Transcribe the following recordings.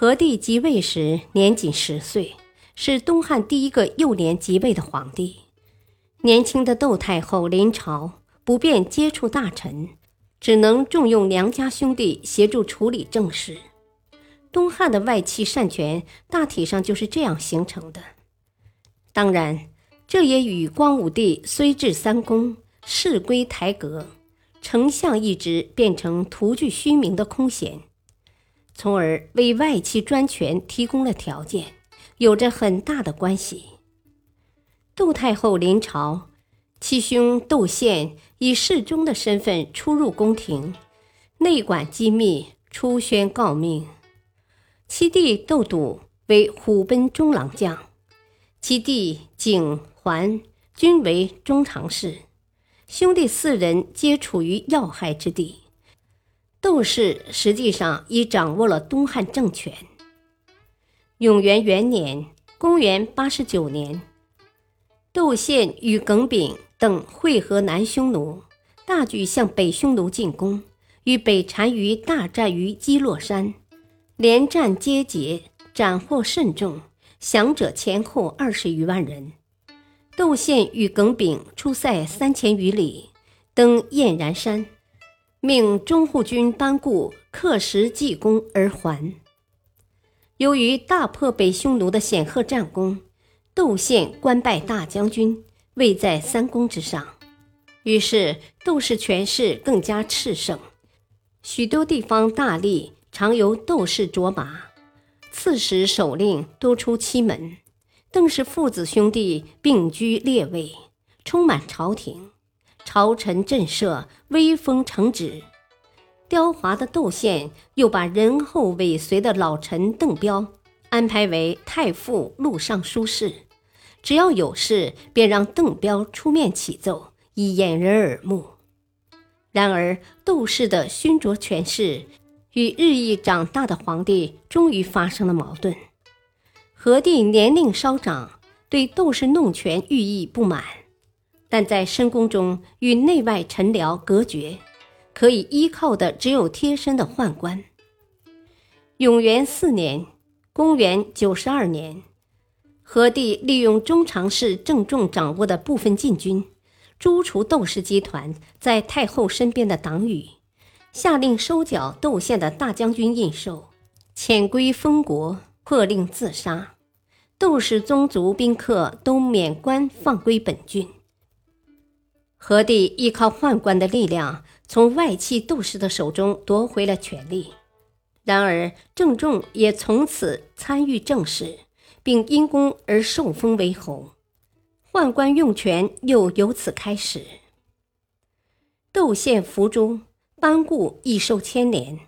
和帝即位时年仅十岁，是东汉第一个幼年即位的皇帝。年轻的窦太后临朝，不便接触大臣，只能重用娘家兄弟协助处理政事。东汉的外戚擅权大体上就是这样形成的。当然，这也与光武帝虽至三公，事归台阁，丞相一职变成徒具虚名的空闲。从而为外戚专权提供了条件，有着很大的关系。窦太后临朝，其兄窦宪以侍中的身份出入宫廷，内管机密，出宣告命。其弟窦笃为虎贲中郎将，其弟景桓均为中常侍，兄弟四人皆处于要害之地。窦氏实际上已掌握了东汉政权。永元元年（公元89年），窦宪与耿炳等会合南匈奴，大举向北匈奴进攻，与北单于大战于基洛山，连战皆捷，斩获甚众，降者前后二十余万人。窦宪与耿炳出塞三千余里，登燕然山。命中护军班固刻石记功而还。由于大破北匈奴的显赫战功，窦宪官拜大将军，位在三公之上。于是窦氏权势更加炽盛，许多地方大吏常由窦氏卓马，刺史首令多出七门，邓氏父子兄弟并居列位，充满朝廷。朝臣震慑，威风承旨。刁滑的窦宪又把仁厚尾随的老臣邓彪安排为太傅、录尚书事，只要有事，便让邓彪出面启奏，以掩人耳目。然而，窦氏的熏灼权势与日益长大的皇帝终于发生了矛盾。何帝年龄稍长，对窦氏弄权寓意不满。但在深宫中与内外臣僚隔绝，可以依靠的只有贴身的宦官。永元四年（公元九十二年），何帝利用中常侍郑重掌握的部分禁军，诛除窦氏集团在太后身边的党羽，下令收缴窦宪的大将军印绶，遣归封国，破令自杀。窦氏宗族宾客都免官放归本郡。何帝依靠宦官的力量，从外戚窦氏的手中夺回了权力。然而，郑重也从此参与政事，并因功而受封为侯。宦官用权又由此开始。窦宪伏诛，班固亦受牵连。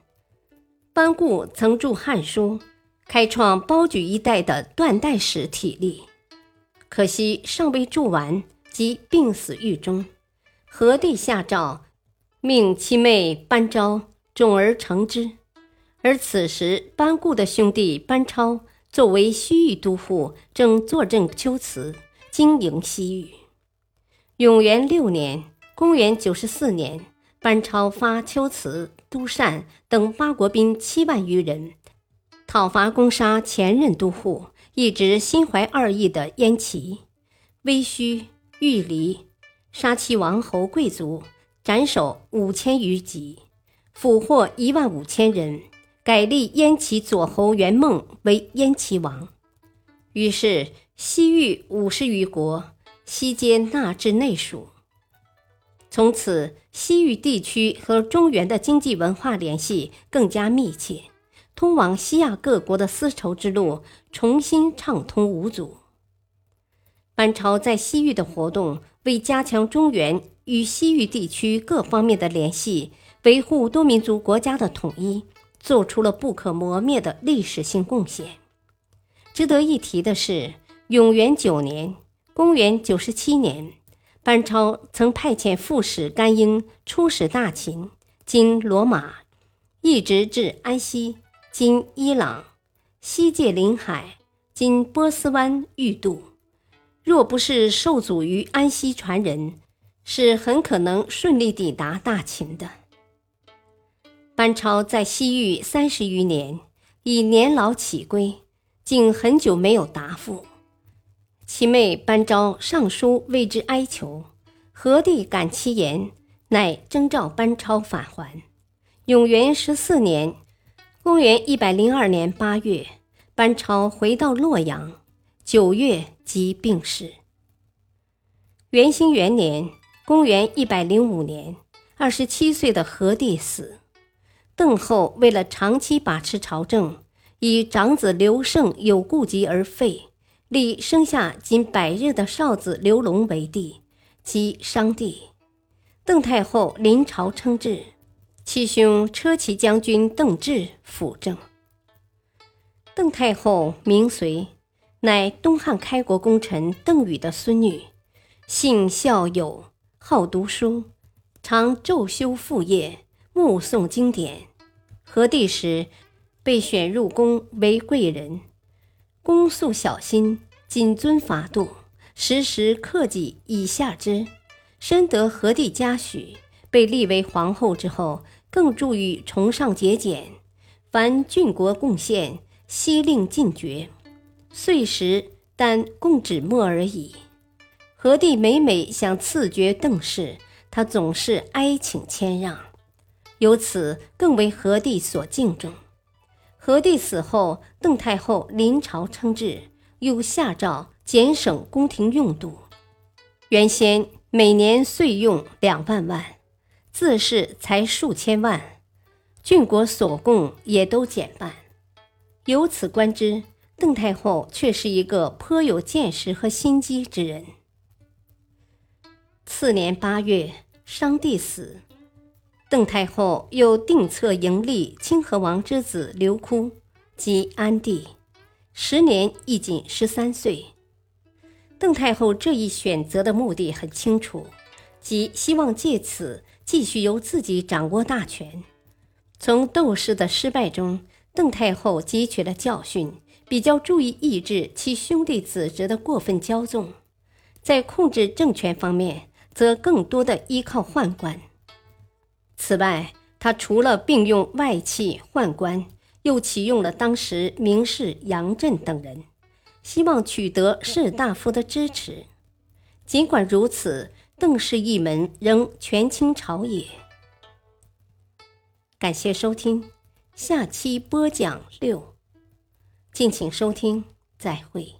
班固曾著《汉书》，开创包举一代的断代史体例，可惜尚未著完，即病死狱中。何帝下诏，命其妹班昭众而成之。而此时，班固的兄弟班超作为西域都护，正坐镇龟兹，经营西域。永元六年（公元94年），班超发龟兹、都善等八国兵七万余人，讨伐攻杀前任都护，一直心怀二意的燕齐、微须、玉离。杀其王侯贵族，斩首五千余级，俘获一万五千人，改立燕齐左侯元梦为燕齐王。于是西域五十余国悉皆纳至内属。从此，西域地区和中原的经济文化联系更加密切，通往西亚各国的丝绸之路重新畅通无阻。班超在西域的活动。为加强中原与西域地区各方面的联系，维护多民族国家的统一，做出了不可磨灭的历史性贡献。值得一提的是，永元九年（公元97年），班超曾派遣副使甘英出使大秦（今罗马），一直至安西（今伊朗），西界临海（今波斯湾）欲渡。若不是受阻于安西传人，是很可能顺利抵达大秦的。班超在西域三十余年，已年老乞归。竟很久没有答复，其妹班昭上书为之哀求，何帝感其言，乃征召班超返还。永元十四年（公元一百零二年）八月，班超回到洛阳，九月即病逝。元兴元年（公元一百零五年），二十七岁的何帝死，邓后为了长期把持朝政。以长子刘胜有顾及而废，立生下仅百日的少子刘隆为帝，即商帝。邓太后临朝称制，其兄车骑将军邓志辅政。邓太后名随，乃东汉开国功臣邓禹的孙女，性孝友，好读书，常昼修父业，目诵经典。和帝时。被选入宫为贵人，恭肃小心，谨遵法度，时时克己以下之，深得和帝嘉许。被立为皇后之后，更注于崇尚节俭，凡郡国贡献，悉令尽绝。岁时但供纸墨而已。何帝每每想赐爵邓氏，他总是哀请谦让，由此更为何帝所敬重。何帝死后，邓太后临朝称制，又下诏减省宫廷用度。原先每年岁用两万万，自是才数千万，郡国所供也都减半。由此观之，邓太后却是一个颇有见识和心机之人。次年八月，商帝死。邓太后又定策迎立清河王之子刘哭，即安帝，时年亦仅十三岁。邓太后这一选择的目的很清楚，即希望借此继续由自己掌握大权。从窦氏的失败中，邓太后汲取了教训，比较注意抑制其兄弟子侄的过分骄纵，在控制政权方面，则更多的依靠宦官。此外，他除了并用外戚宦官，又启用了当时名士杨震等人，希望取得士大夫的支持。尽管如此，邓氏一门仍权倾朝野。感谢收听，下期播讲六，敬请收听，再会。